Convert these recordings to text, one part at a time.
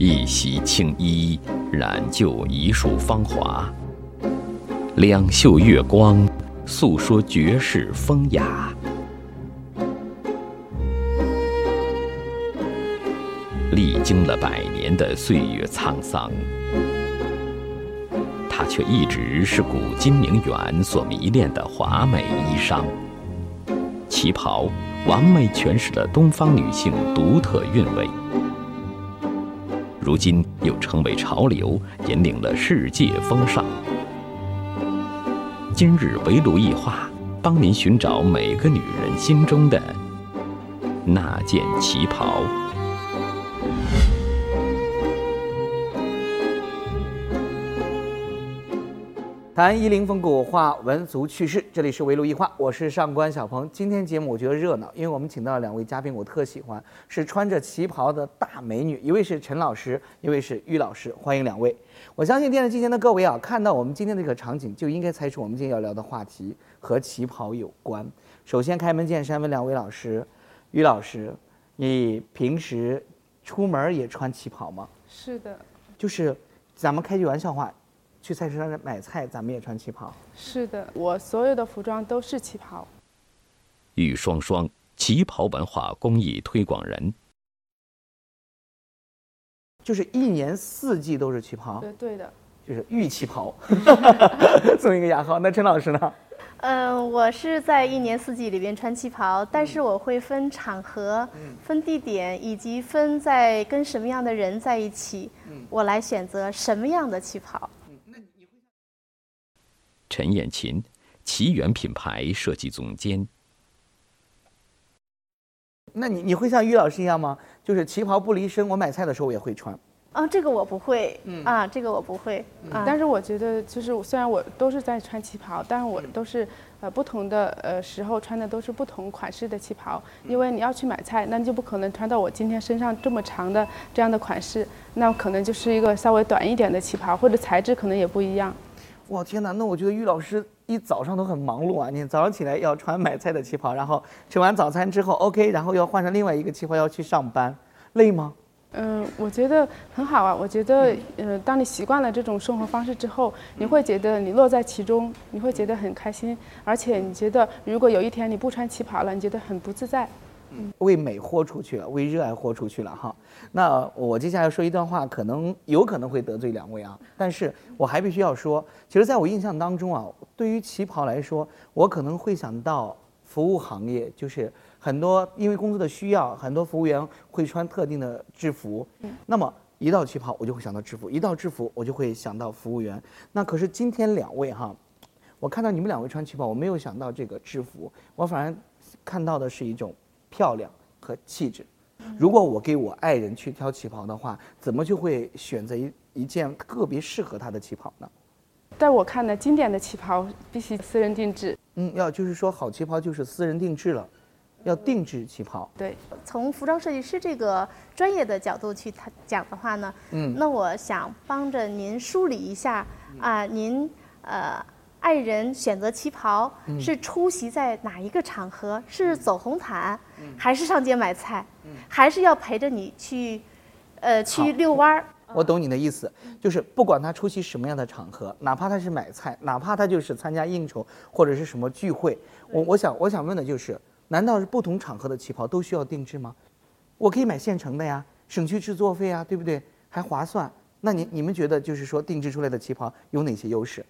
一袭青衣，染就一束芳华。两袖月光，诉说绝世风雅。历经了百年的岁月沧桑，它却一直是古今名媛所迷恋的华美衣裳。旗袍完美诠释了东方女性独特韵味，如今又成为潮流，引领了世界风尚。今日围炉一话，帮您寻找每个女人心中的那件旗袍。谈夷陵风骨，话文俗趣事，这里是围炉一话，我是上官小鹏。今天节目我觉得热闹，因为我们请到了两位嘉宾，我特喜欢，是穿着旗袍的大美女，一位是陈老师，一位是于老师，欢迎两位。我相信电视机前的各位啊，看到我们今天这个场景，就应该猜出我们今天要聊的话题和旗袍有关。首先开门见山问两位老师，于老师，你平时出门也穿旗袍吗？是的，就是咱们开句玩笑话。去菜市场买菜，咱们也穿旗袍。是的，我所有的服装都是旗袍。玉双双，旗袍文化公益推广人。就是一年四季都是旗袍。对对的。就是玉旗袍，送一个雅号。那陈老师呢？嗯，我是在一年四季里边穿旗袍，但是我会分场合、分地点，以及分在跟什么样的人在一起，我来选择什么样的旗袍。陈艳琴，奇缘品牌设计总监。那你你会像于老师一样吗？就是旗袍不离身，我买菜的时候我也会穿。啊，这个我不会。嗯啊，这个我不会。啊，但是我觉得，就是虽然我都是在穿旗袍，但是我都是呃不同的呃时候穿的都是不同款式的旗袍。因为你要去买菜，那你就不可能穿到我今天身上这么长的这样的款式，那可能就是一个稍微短一点的旗袍，或者材质可能也不一样。哇天哪，那我觉得于老师一早上都很忙碌啊！你早上起来要穿买菜的旗袍，然后吃完早餐之后，OK，然后要换上另外一个旗袍要去上班，累吗？嗯，我觉得很好啊。我觉得，呃，当你习惯了这种生活方式之后，你会觉得你乐在其中，你会觉得很开心，而且你觉得如果有一天你不穿旗袍了，你觉得很不自在。为美豁出去了，为热爱豁出去了哈。那我接下来说一段话，可能有可能会得罪两位啊，但是我还必须要说，其实在我印象当中啊，对于旗袍来说，我可能会想到服务行业，就是很多因为工作的需要，很多服务员会穿特定的制服。那么一到旗袍，我就会想到制服；一到制服，我就会想到服务员。那可是今天两位哈，我看到你们两位穿旗袍，我没有想到这个制服，我反而看到的是一种。漂亮和气质。如果我给我爱人去挑旗袍的话，怎么就会选择一一件特别适合她的旗袍呢？在我看呢，经典的旗袍必须私人定制。嗯，要就是说好旗袍就是私人定制了，要定制旗袍。对，从服装设计师这个专业的角度去谈讲的话呢，嗯，那我想帮着您梳理一下啊，您呃。爱人选择旗袍是出席在哪一个场合？是走红毯，还是上街买菜，还是要陪着你去，呃，去遛弯儿？我懂你的意思，就是不管他出席什么样的场合，哪怕他是买菜，哪怕他就是参加应酬或者是什么聚会，我我想我想问的就是，难道是不同场合的旗袍都需要定制吗？我可以买现成的呀，省去制作费啊，对不对？还划算。那你你们觉得就是说定制出来的旗袍有哪些优势？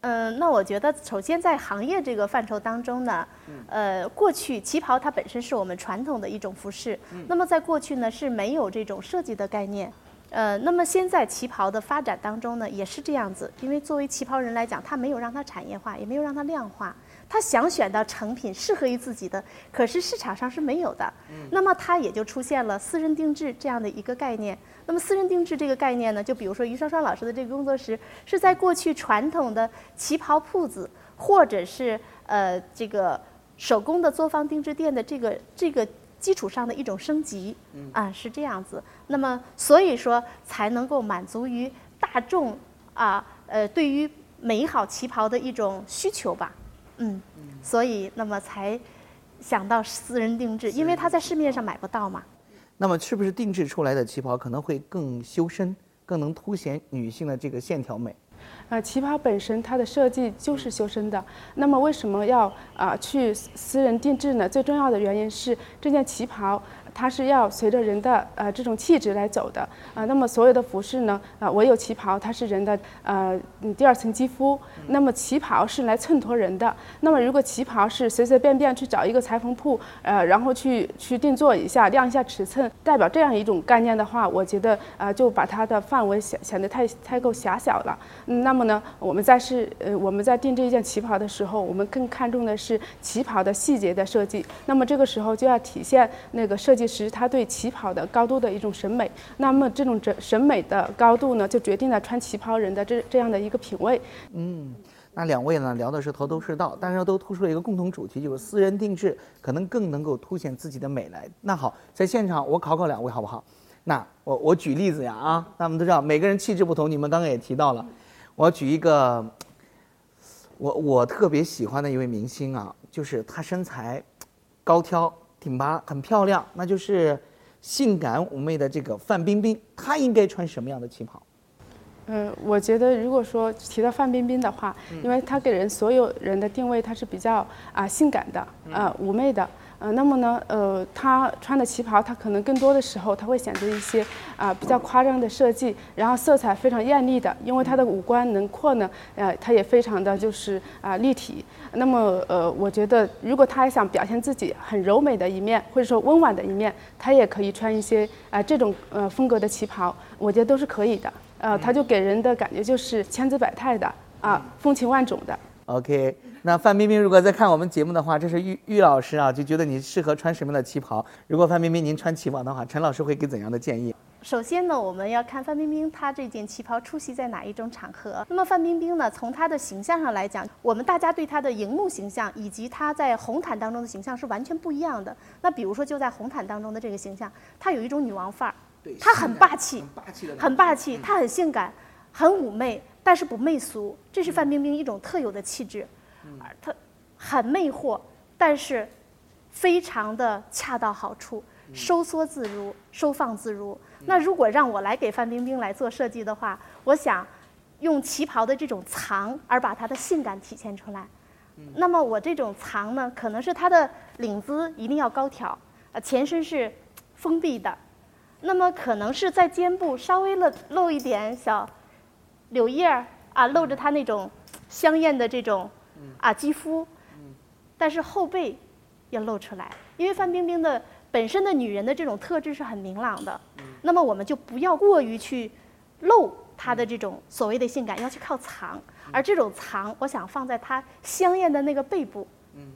嗯，那我觉得首先在行业这个范畴当中呢，呃，过去旗袍它本身是我们传统的一种服饰，那么在过去呢是没有这种设计的概念，呃，那么现在旗袍的发展当中呢也是这样子，因为作为旗袍人来讲，它没有让它产业化，也没有让它量化。他想选到成品适合于自己的，可是市场上是没有的。那么他也就出现了私人定制这样的一个概念。那么私人定制这个概念呢，就比如说于双双老师的这个工作室，是在过去传统的旗袍铺子或者是呃这个手工的作坊定制店的这个这个基础上的一种升级。啊，是这样子。那么所以说才能够满足于大众啊呃对于美好旗袍的一种需求吧。嗯，所以那么才想到私人定制，因为它在市面上买不到嘛。那么是不是定制出来的旗袍可能会更修身，更能凸显女性的这个线条美？呃，旗袍本身它的设计就是修身的，那么为什么要啊去私人定制呢？最重要的原因是这件旗袍。它是要随着人的呃这种气质来走的啊，那么所有的服饰呢啊，唯有旗袍它是人的呃第二层肌肤，那么旗袍是来衬托人的。那么如果旗袍是随随便便去找一个裁缝铺呃，然后去去定做一下量一下尺寸，代表这样一种概念的话，我觉得啊就把它的范围显显得太太够狭小了。那么呢，我们在是呃我们在定制一件旗袍的时候，我们更看重的是旗袍的细节的设计。那么这个时候就要体现那个设计。其实他对旗袍的高度的一种审美，那么这种审审美的高度呢，就决定了穿旗袍人的这这样的一个品味。嗯，那两位呢聊的是头头是道，但是都突出了一个共同主题，就是私人定制可能更能够凸显自己的美来。那好，在现场我考考两位好不好？那我我举例子呀啊，那我们都知道每个人气质不同，你们刚刚也提到了，我举一个，我我特别喜欢的一位明星啊，就是他身材高挑。挺拔，很漂亮，那就是性感妩媚的这个范冰冰，她应该穿什么样的旗袍？嗯，我觉得如果说提到范冰冰的话，因为她给人所有人的定位，她是比较啊性感的，啊妩媚的。呃，那么呢，呃，她穿的旗袍，她可能更多的时候，她会选择一些啊比较夸张的设计，然后色彩非常艳丽的，因为她的五官轮廓呢，呃，她也非常的就是啊立体。那么，呃，我觉得如果她还想表现自己很柔美的一面，或者说温婉的一面，她也可以穿一些啊这种呃风格的旗袍，我觉得都是可以的。呃，她就给人的感觉就是千姿百态的啊，风情万种的。OK。那范冰冰如果在看我们节目的话，这是玉玉老师啊，就觉得你适合穿什么样的旗袍？如果范冰冰您穿旗袍的话，陈老师会给怎样的建议？首先呢，我们要看范冰冰她这件旗袍出席在哪一种场合。那么范冰冰呢，从她的形象上来讲，我们大家对她的荧幕形象以及她在红毯当中的形象是完全不一样的。那比如说就在红毯当中的这个形象，她有一种女王范儿，她很霸气，很霸气，她很性感，很妩媚，但是不媚俗，这是范冰冰一种特有的气质。它很魅惑，但是非常的恰到好处，收缩自如，收放自如。那如果让我来给范冰冰来做设计的话，我想用旗袍的这种藏，而把她的性感体现出来。那么我这种藏呢，可能是她的领子一定要高挑，呃，前身是封闭的，那么可能是在肩部稍微露露一点小柳叶儿啊，露着她那种香艳的这种。啊，肌肤，但是后背要露出来，因为范冰冰的本身的女人的这种特质是很明朗的，那么我们就不要过于去露她的这种所谓的性感，要去靠藏，而这种藏，我想放在她香艳的那个背部，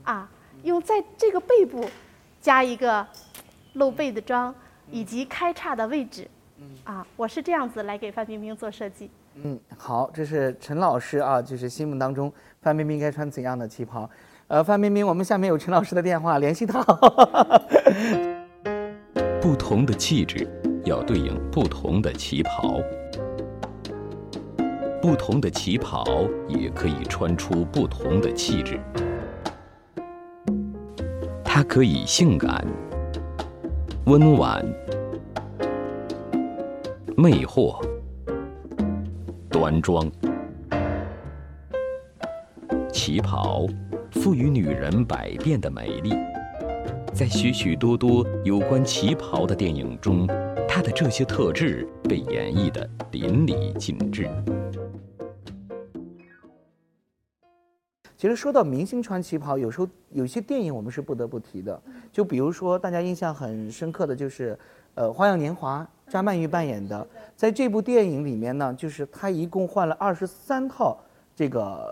啊，用在这个背部加一个露背的妆以及开叉的位置，啊，我是这样子来给范冰冰做设计。嗯，好，这是陈老师啊，就是心目当中范冰冰该穿怎样的旗袍？呃，范冰冰，我们下面有陈老师的电话，联系他。不同的气质要对应不同的旗袍，不同的旗袍也可以穿出不同的气质。它可以性感、温婉、魅惑。端庄，旗袍赋予女人百变的美丽。在许许多多有关旗袍的电影中，它的这些特质被演绎的淋漓尽致。其实说到明星穿旗袍，有时候有些电影我们是不得不提的。就比如说大家印象很深刻的就是，呃，《花样年华》。张曼玉扮演的，在这部电影里面呢，就是她一共换了二十三套这个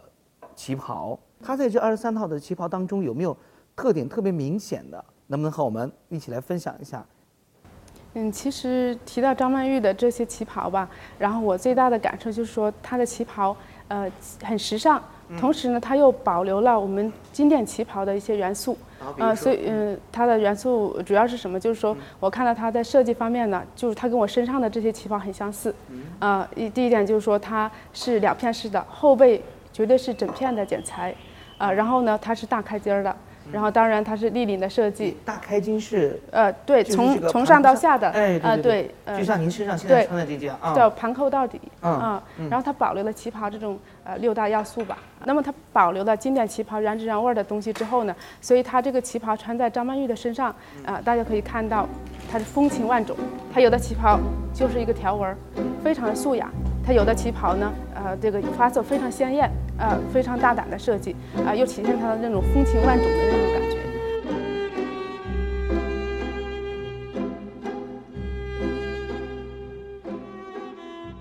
旗袍。她在这二十三套的旗袍当中，有没有特点特别明显的？能不能和我们一起来分享一下？嗯，其实提到张曼玉的这些旗袍吧，然后我最大的感受就是说，她的旗袍呃很时尚，同时呢，它又保留了我们经典旗袍的一些元素。呃，所以嗯，它的元素主要是什么？就是说我看到它在设计方面呢，就是它跟我身上的这些旗袍很相似。啊，一第一点就是说它是两片式的，后背绝对是整片的剪裁。啊，然后呢，它是大开襟儿的，然后当然它是立领的设计，大开襟是呃，对，从从上到下的，哎，呃，对对，呃就像您身上现在对。穿的这件啊，叫盘扣到底嗯啊，然后它保留了旗袍这种呃六大要素吧。那么它保留了经典旗袍原汁原味儿的东西之后呢，所以它这个旗袍穿在张曼玉的身上，啊、大家可以看到它是风情万种。它有的旗袍就是一个条纹儿，非常的素雅；它有的旗袍呢，呃，这个花色非常鲜艳，呃，非常大胆的设计，啊、又体现它的那种风情万种的那种感觉。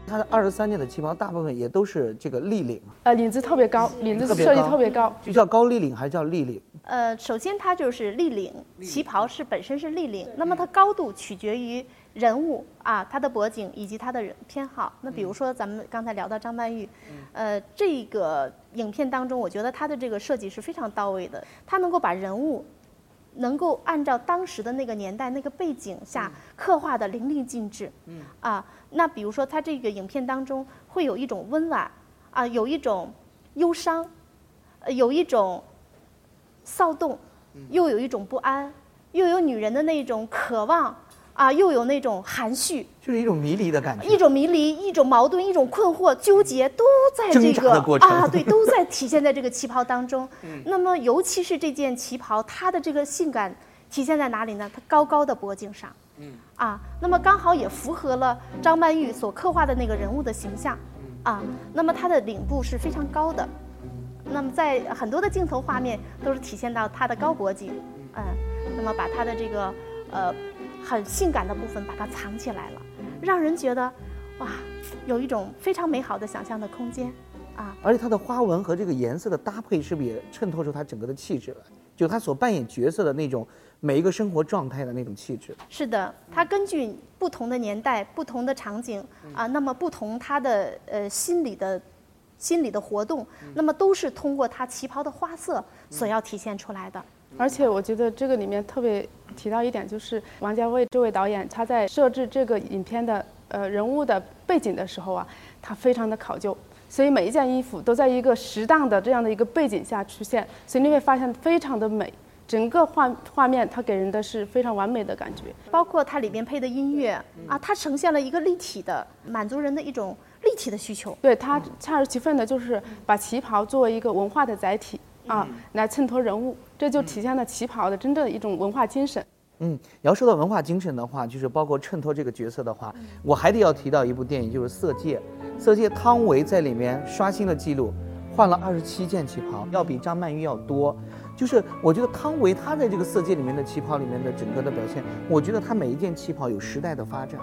它的二十三件的旗袍大部分也都是这个立领，呃，领子特别高，领子设计特别高特别高，就叫高立领还是叫立领？呃，首先它就是立领，旗袍是本身是立领，那么它高度取决于人物啊，他的脖颈以及他的人偏好。那比如说咱们刚才聊到张曼玉，呃，这个影片当中，我觉得他的这个设计是非常到位的，他能够把人物。能够按照当时的那个年代、那个背景下刻画的淋漓尽致，嗯。啊，那比如说它这个影片当中会有一种温婉啊，有一种忧伤，呃，有一种骚动，又有一种不安，又有女人的那种渴望啊，又有那种含蓄，就是一种迷离的感觉。一种迷离，一种矛盾，一种困惑、纠结，都在这个啊，对，都在体现在这个旗袍当中。那么，尤其是这件旗袍，它的这个性感体现在哪里呢？它高高的脖颈上，嗯，啊，那么刚好也符合了张曼玉所刻画的那个人物的形象，啊，那么它的领部是非常高的，那么在很多的镜头画面都是体现到她的高脖颈，嗯，那么把她的这个呃很性感的部分把它藏起来了，让人觉得哇，有一种非常美好的想象的空间啊。而且它的花纹和这个颜色的搭配，是不是也衬托出它整个的气质来？就它所扮演角色的那种每一个生活状态的那种气质。是的，它根据不同的年代、不同的场景啊，那么不同他的呃心理的心理的活动，那么都是通过它旗袍的花色所要体现出来的。而且我觉得这个里面特别提到一点，就是王家卫这位导演，他在设置这个影片的呃人物的背景的时候啊，他非常的考究，所以每一件衣服都在一个适当的这样的一个背景下出现，所以你会发现非常的美，整个画画面它给人的是非常完美的感觉。包括它里边配的音乐啊，它呈现了一个立体的，满足人的一种立体的需求。对它恰如其分的就是把旗袍作为一个文化的载体啊，来衬托人物，这就体现了旗袍的真正的一种文化精神。嗯，你要说到文化精神的话，就是包括衬托这个角色的话，我还得要提到一部电影，就是《色戒》。《色戒》汤唯在里面刷新了记录，换了二十七件旗袍，要比张曼玉要多。就是我觉得汤唯她在这个《色戒》里面的旗袍里面的整个的表现，我觉得她每一件旗袍有时代的发展。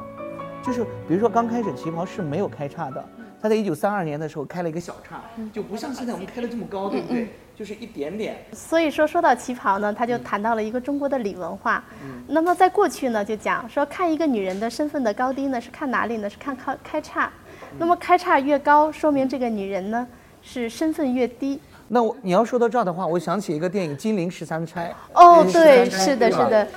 就是比如说刚开始旗袍是没有开叉的，她在一九三二年的时候开了一个小叉，就不像现在我们开的这么高，对不对？就是一点点。所以说，说到旗袍呢，他就谈到了一个中国的礼文化。那么在过去呢，就讲说看一个女人的身份的高低呢，是看哪里呢？是看开开叉。那么开叉越高，说明这个女人呢是身份越低。那我你要说到这儿的话，我想起一个电影《金陵十三钗》。哦，对，是的，是的。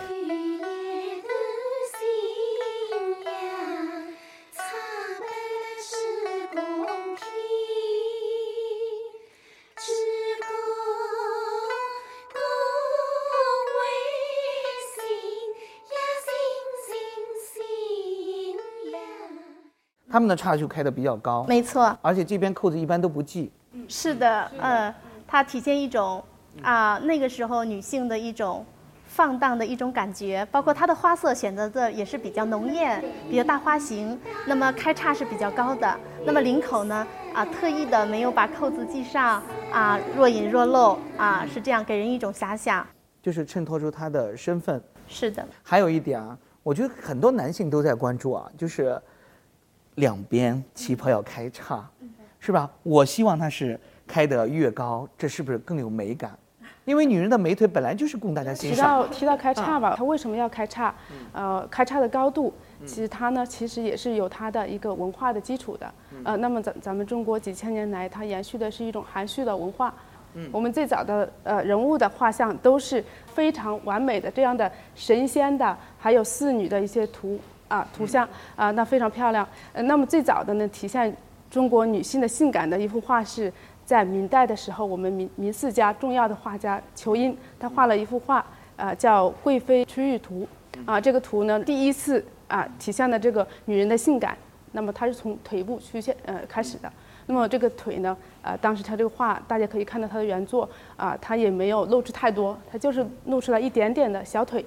他们的叉就开的比较高，没错，而且这边扣子一般都不系。是的，呃，它体现一种啊、那个时候女性的一种放荡的一种感觉，包括它的花色选择的也是比较浓艳，比较大花型。那么开叉是比较高的，那么领口呢啊、特意的没有把扣子系上啊、若隐若露啊，是这样给人一种遐想。就是衬托出她的身份。是的，还有一点啊，我觉得很多男性都在关注啊，就是两边旗袍要开叉，是吧？我希望它是开得越高，这是不是更有美感？因为女人的美腿本来就是供大家欣赏提赏。到提到开叉吧，它为什么要开叉？呃，开叉的高度，其实它呢，其实也是有它的一个文化的基础的。呃，那么咱咱们中国几千年来，它延续的是一种含蓄的文化。嗯我们最早的呃人物的画像都是非常完美的这样的神仙的，还有侍女的一些图啊图像啊，那非常漂亮。呃，那么最早的呢，体现中国女性的性感的一幅画是在明代的时候，我们明明四家重要的画家裘英，他画了一幅画，啊、叫《贵妃出浴图》啊、这个图呢，第一次啊、体现了这个女人的性感。那么它是从腿部出现呃开始的。那么这个腿呢，呃，当时他这个画大家可以看到他的原作啊、它也没有露出太多，他就是露出来一点点的小腿。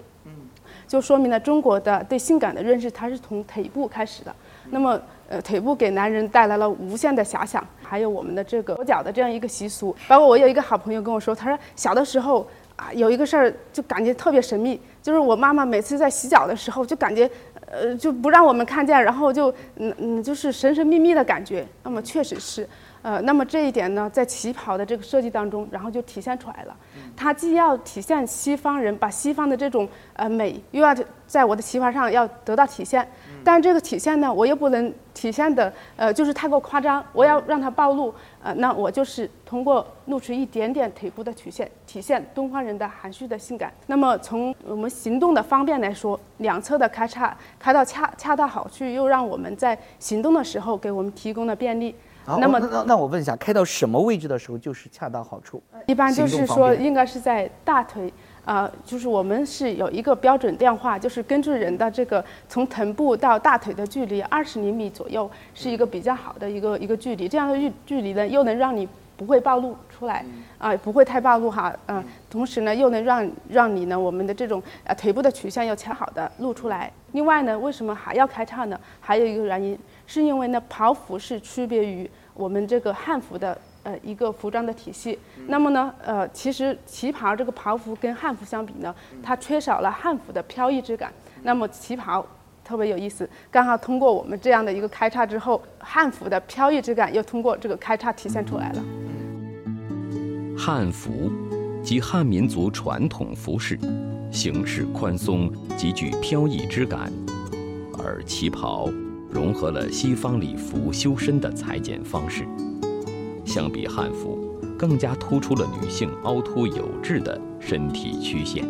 就说明了中国的对性感的认识，它是从腿部开始的。那么，呃，腿部给男人带来了无限的遐想，还有我们的这个裹脚的这样一个习俗。包括我有一个好朋友跟我说，他说小的时候啊，有一个事儿就感觉特别神秘，就是我妈妈每次在洗脚的时候，就感觉。呃，就不让我们看见，然后就嗯嗯，就是神神秘秘的感觉。那么确实是，呃，那么这一点呢，在旗袍的这个设计当中，然后就体现出来了。它既要体现西方人把西方的这种呃美，又要在我的旗袍上要得到体现，但这个体现呢，我又不能体现的呃就是太过夸张，我要让它暴露。呃，那我就是通过露出一点点腿部的曲线，体现东方人的含蓄的性感。那么从我们行动的方便来说，两侧的开叉开到恰恰到好处，又让我们在行动的时候给我们提供了便利。好那么那那那我问一下，开到什么位置的时候就是恰到好处？一般就是说，应该是在大腿，呃，就是我们是有一个标准量化，就是根据人的这个从臀部到大腿的距离二十厘米左右，是一个比较好的一个一个距离。这样的距距离呢，又能让你不会暴露出来，啊、不会太暴露哈，嗯、同时呢，又能让让你呢，我们的这种呃腿部的曲线要恰好的露出来。另外呢，为什么还要开叉呢？还有一个原因，是因为呢，袍服是区别于我们这个汉服的呃一个服装的体系。那么呢，呃，其实旗袍这个袍服跟汉服相比呢，它缺少了汉服的飘逸之感。那么旗袍特别有意思，刚好通过我们这样的一个开叉之后，汉服的飘逸之感又通过这个开叉体现出来了。汉服即汉民族传统服饰，形式宽松，极具飘逸之感；而旗袍融合了西方礼服修身的裁剪方式，相比汉服，更加突出了女性凹凸有致的身体曲线。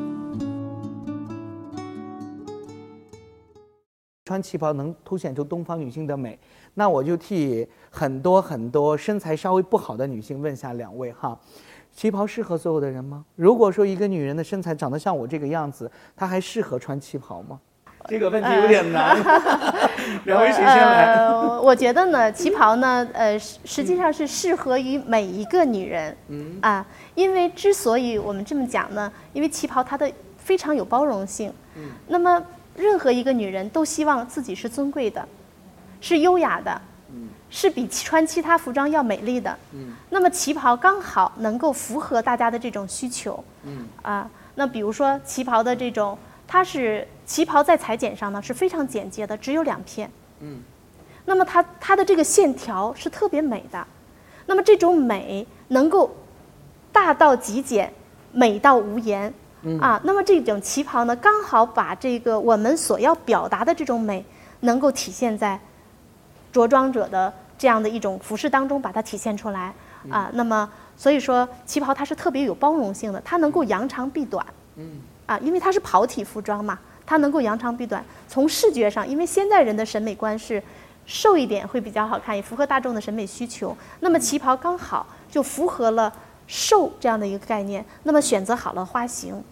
穿旗袍能凸显出东方女性的美，那我就替很多很多身材稍微不好的女性问下两位哈，旗袍适合所有的人吗？如果说一个女人的身材长得像我这个样子，她还适合穿旗袍吗？这个问题有点难，两位谁先来？呃，我觉得呢，旗袍呢，呃，实实际上是适合于每一个女人。嗯啊，因为之所以我们这么讲呢，因为旗袍它的非常有包容性。嗯。那么，任何一个女人都希望自己是尊贵的，是优雅的，是比穿其他服装要美丽的。嗯。那么旗袍刚好能够符合大家的这种需求。嗯。啊，那比如说旗袍的这种，它是旗袍在裁剪上呢是非常简洁的，只有两片。那么它它的这个线条是特别美的，那么这种美能够大到极简，美到无言。啊，那么这种旗袍呢，刚好把这个我们所要表达的这种美，能够体现在着装者的这样的一种服饰当中，把它体现出来。啊，那么所以说旗袍它是特别有包容性的，它能够扬长避短。啊，因为它是袍体服装嘛，它能够扬长避短。从视觉上，因为现在人的审美观是瘦一点会比较好看，也符合大众的审美需求。那么旗袍刚好就符合了瘦这样的一个概念。那么选择好了花型，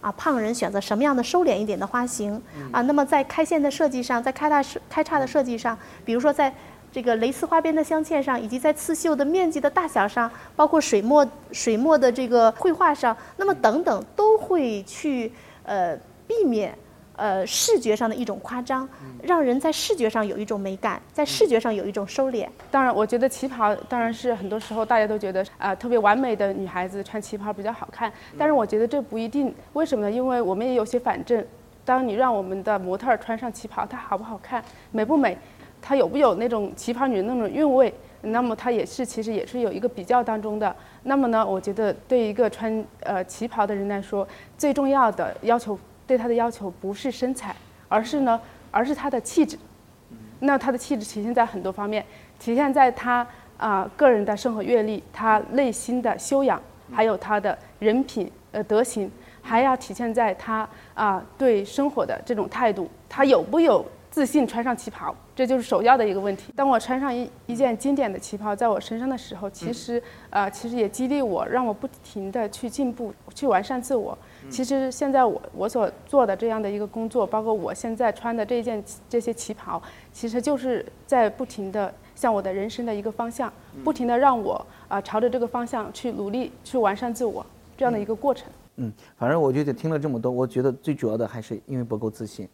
啊，胖人选择什么样的收敛一点的花型啊？那么在开线的设计上，在开大设开叉的设计上，比如说在这个蕾丝花边的镶嵌上，以及在刺绣的面积的大小上，包括水墨水墨的这个绘画上，那么等等都会去呃避免呃视觉上的一种夸张，让人在视觉上有一种美感，在视觉上有一种收敛。当然，我觉得旗袍当然是很多时候大家都觉得啊、特别完美的女孩子穿旗袍比较好看，但是我觉得这不一定。为什么呢？因为我们也有些反证，当你让我们的模特儿穿上旗袍，她好不好看，美不美，她有不有那种旗袍女人那种韵味，那么它也是其实也是有一个比较当中的。那么呢，我觉得对一个穿呃旗袍的人来说，最重要的要求对她的要求不是身材，而是呢，而是她的气质。那他的气质体现在很多方面，体现在他啊、个人的生活阅历，他内心的修养，还有他的人品呃德行，还要体现在他啊、对生活的这种态度，他有不有自信穿上旗袍，这就是首要的一个问题。当我穿上一一件经典的旗袍在我身上的时候，其实呃，其实也激励我，让我不停的去进步，去完善自我。其实现在我我所做的这样的一个工作，包括我现在穿的这件这些旗袍，其实就是在不停的向我的人生的一个方向，不停的让我啊、朝着这个方向去努力，去完善自我这样的一个过程。嗯，反正我觉得听了这么多，我觉得最主要的还是因为不够自信，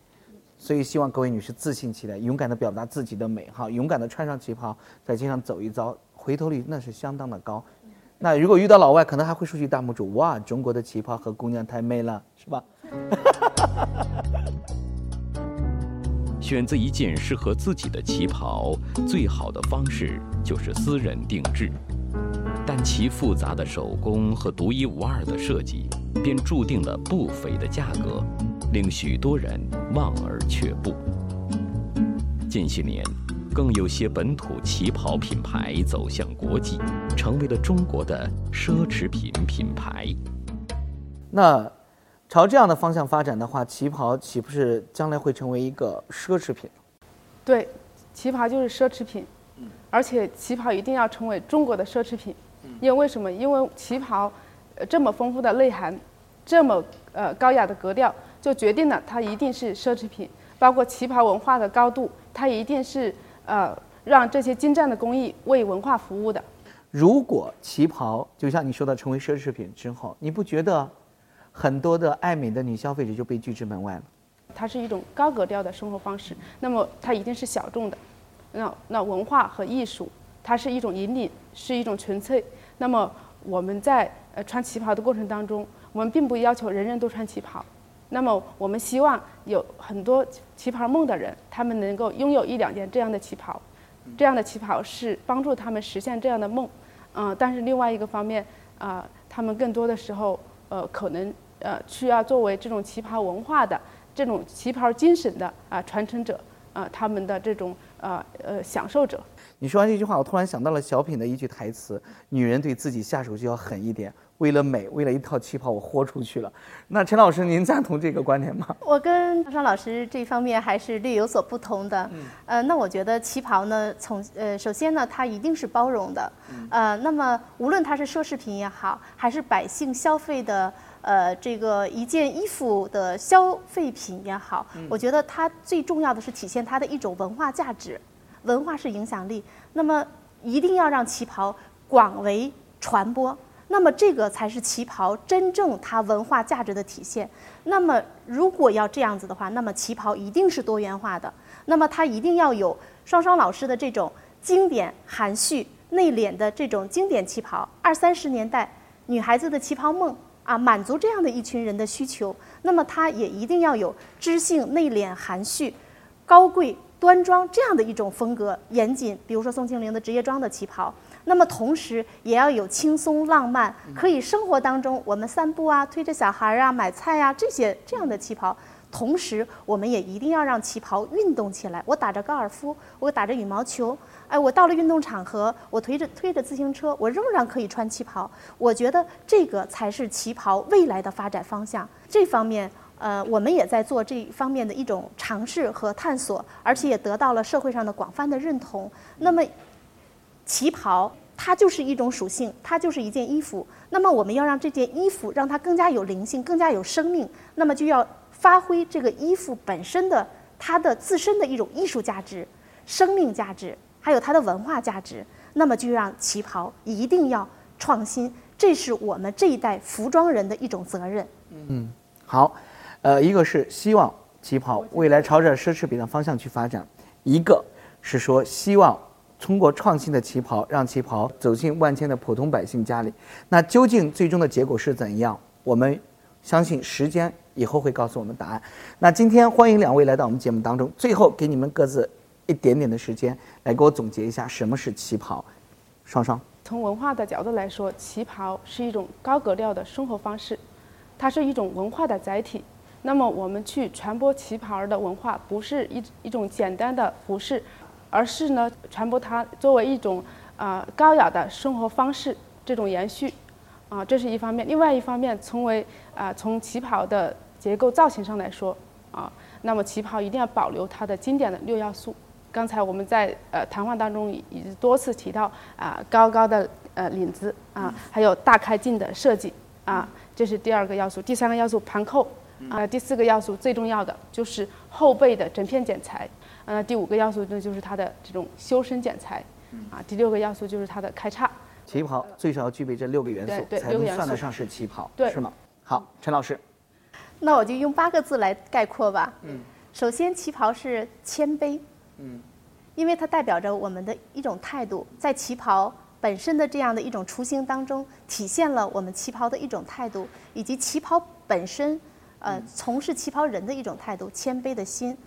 所以希望各位女士自信起来，勇敢的表达自己的美哈，勇敢的穿上旗袍，在街上走一遭，回头率那是相当的高。那如果遇到老外，可能还会竖起大拇指，哇，中国的旗袍和姑娘太美了，是吧？选择一件适合自己的旗袍，最好的方式就是私人定制。但其复杂的手工和独一无二的设计，便注定了不菲的价格，令许多人望而却步。近些年，更有些本土旗袍品牌走向国际，成为了中国的奢侈品品牌。那朝这样的方向发展的话，旗袍岂不是将来会成为一个奢侈品？对，旗袍就是奢侈品，而且旗袍一定要成为中国的奢侈品，因为为什么？因为旗袍这么丰富的内涵，这么呃高雅的格调，就决定了它一定是奢侈品。包括旗袍文化的高度，它一定是呃让这些精湛的工艺为文化服务的。如果旗袍就像你说的成为奢侈品之后，你不觉得很多的爱美的女消费者就被拒之门外了？它是一种高格调的生活方式，那么它一定是小众的。那那文化和艺术，它是一种引领，是一种纯粹。那么我们在呃穿旗袍的过程当中，我们并不要求人人都穿旗袍。那么我们希望有很多旗袍梦的人，他们能够拥有一两件这样的旗袍，这样的旗袍是帮助他们实现这样的梦。嗯、但是另外一个方面啊、他们更多的时候呃可能呃需要作为这种旗袍文化的这种旗袍精神的啊、传承者啊、他们的这种呃呃享受者。你说完这句话，我突然想到了小品的一句台词：“女人对自己下手就要狠一点，为了美，为了一套旗袍，我豁出去了。”那陈老师，您赞同这个观点吗？我跟张老师这方面还是略有所不同的。呃，那我觉得旗袍呢，从呃，首先呢，它一定是包容的。呃，那么无论它是奢侈品也好，还是百姓消费的呃这个一件衣服的消费品也好，我觉得它最重要的是体现它的一种文化价值。文化是影响力，那么一定要让旗袍广为传播。那么这个才是旗袍真正它文化价值的体现。那么如果要这样子的话，那么旗袍一定是多元化的。那么它一定要有双双老师的这种经典、含蓄、内敛的这种经典旗袍。二三十年代女孩子的旗袍梦啊，满足这样的一群人的需求。那么它也一定要有知性、内敛、含蓄、高贵、端庄这样的一种风格，严谨。比如说宋庆龄的职业装的旗袍。那么同时也要有轻松浪漫，可以生活当中我们散步啊、推着小孩啊、买菜啊这些这样的旗袍。同时，我们也一定要让旗袍运动起来。我打着高尔夫，我打着羽毛球，哎，我到了运动场合，我推着推着自行车，我仍然可以穿旗袍。我觉得这个才是旗袍未来的发展方向。这方面，呃，我们也在做这方面的一种尝试和探索，而且也得到了社会上的广泛的认同。那么，旗袍它就是一种属性，它就是一件衣服。那么我们要让这件衣服让它更加有灵性，更加有生命，那么就要发挥这个衣服本身的它的自身的一种艺术价值、生命价值，还有它的文化价值。那么就让旗袍一定要创新，这是我们这一代服装人的一种责任。嗯好，呃，一个是希望旗袍未来朝着奢侈品的方向去发展，一个是说希望通过创新的旗袍，让旗袍走进万千的普通百姓家里。那究竟最终的结果是怎样？我们相信时间以后会告诉我们答案。那今天欢迎两位来到我们节目当中，最后给你们各自一点点的时间来给我总结一下什么是旗袍。双双，从文化的角度来说，旗袍是一种高格调的生活方式，它是一种文化的载体。那么我们去传播旗袍的文化，不是一一种简单的服饰，而是呢传播它作为一种啊、高雅的生活方式这种延续，啊、这是一方面。另外一方面，从为啊、从旗袍的结构造型上来说，啊。那么旗袍一定要保留它的经典的六要素。刚才我们在呃谈话当中已已经多次提到啊，高高的呃领子啊，还有大开襟的设计啊，这是第二个要素。第三个要素盘扣啊，第四个要素最重要的就是后背的整片剪裁。呃，第五个要素那就是它的这种修身剪裁啊，第六个要素就是它的开叉。旗袍最少要具备这六个元素对，对才能算得上是旗袍，对是吗？好，陈老师，那我就用八个字来概括吧。嗯，首先旗袍是谦卑。嗯，因为它代表着我们的一种态度，在旗袍本身的这样的一种雏形当中，体现了我们旗袍的一种态度，以及旗袍本身，呃，从事旗袍人的一种态度，谦卑的心。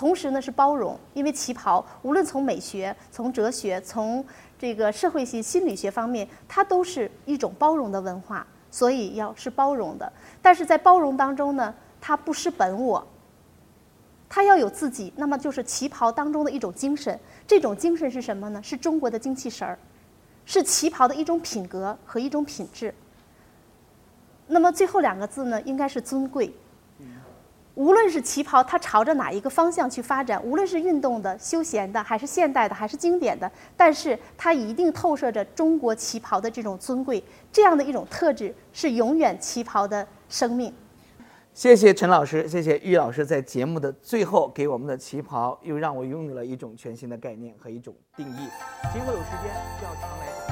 同时呢是包容，因为旗袍无论从美学、从哲学、从这个社会性心理学方面，它都是一种包容的文化，所以要是包容的。但是在包容当中呢，它不失本我，它要有自己，那么就是旗袍当中的一种精神。这种精神是什么呢？是中国的精气神儿，是旗袍的一种品格和一种品质。那么最后两个字呢，应该是尊贵。无论是旗袍，它朝着哪一个方向去发展，无论是运动的、休闲的，还是现代的，还是经典的，但是它一定透射着中国旗袍的这种尊贵，这样的一种特质是永远旗袍的生命。谢谢陈老师，谢谢玉老师在节目的最后给我们的旗袍又让我拥有了一种全新的概念和一种定义。今后有时间就要常来。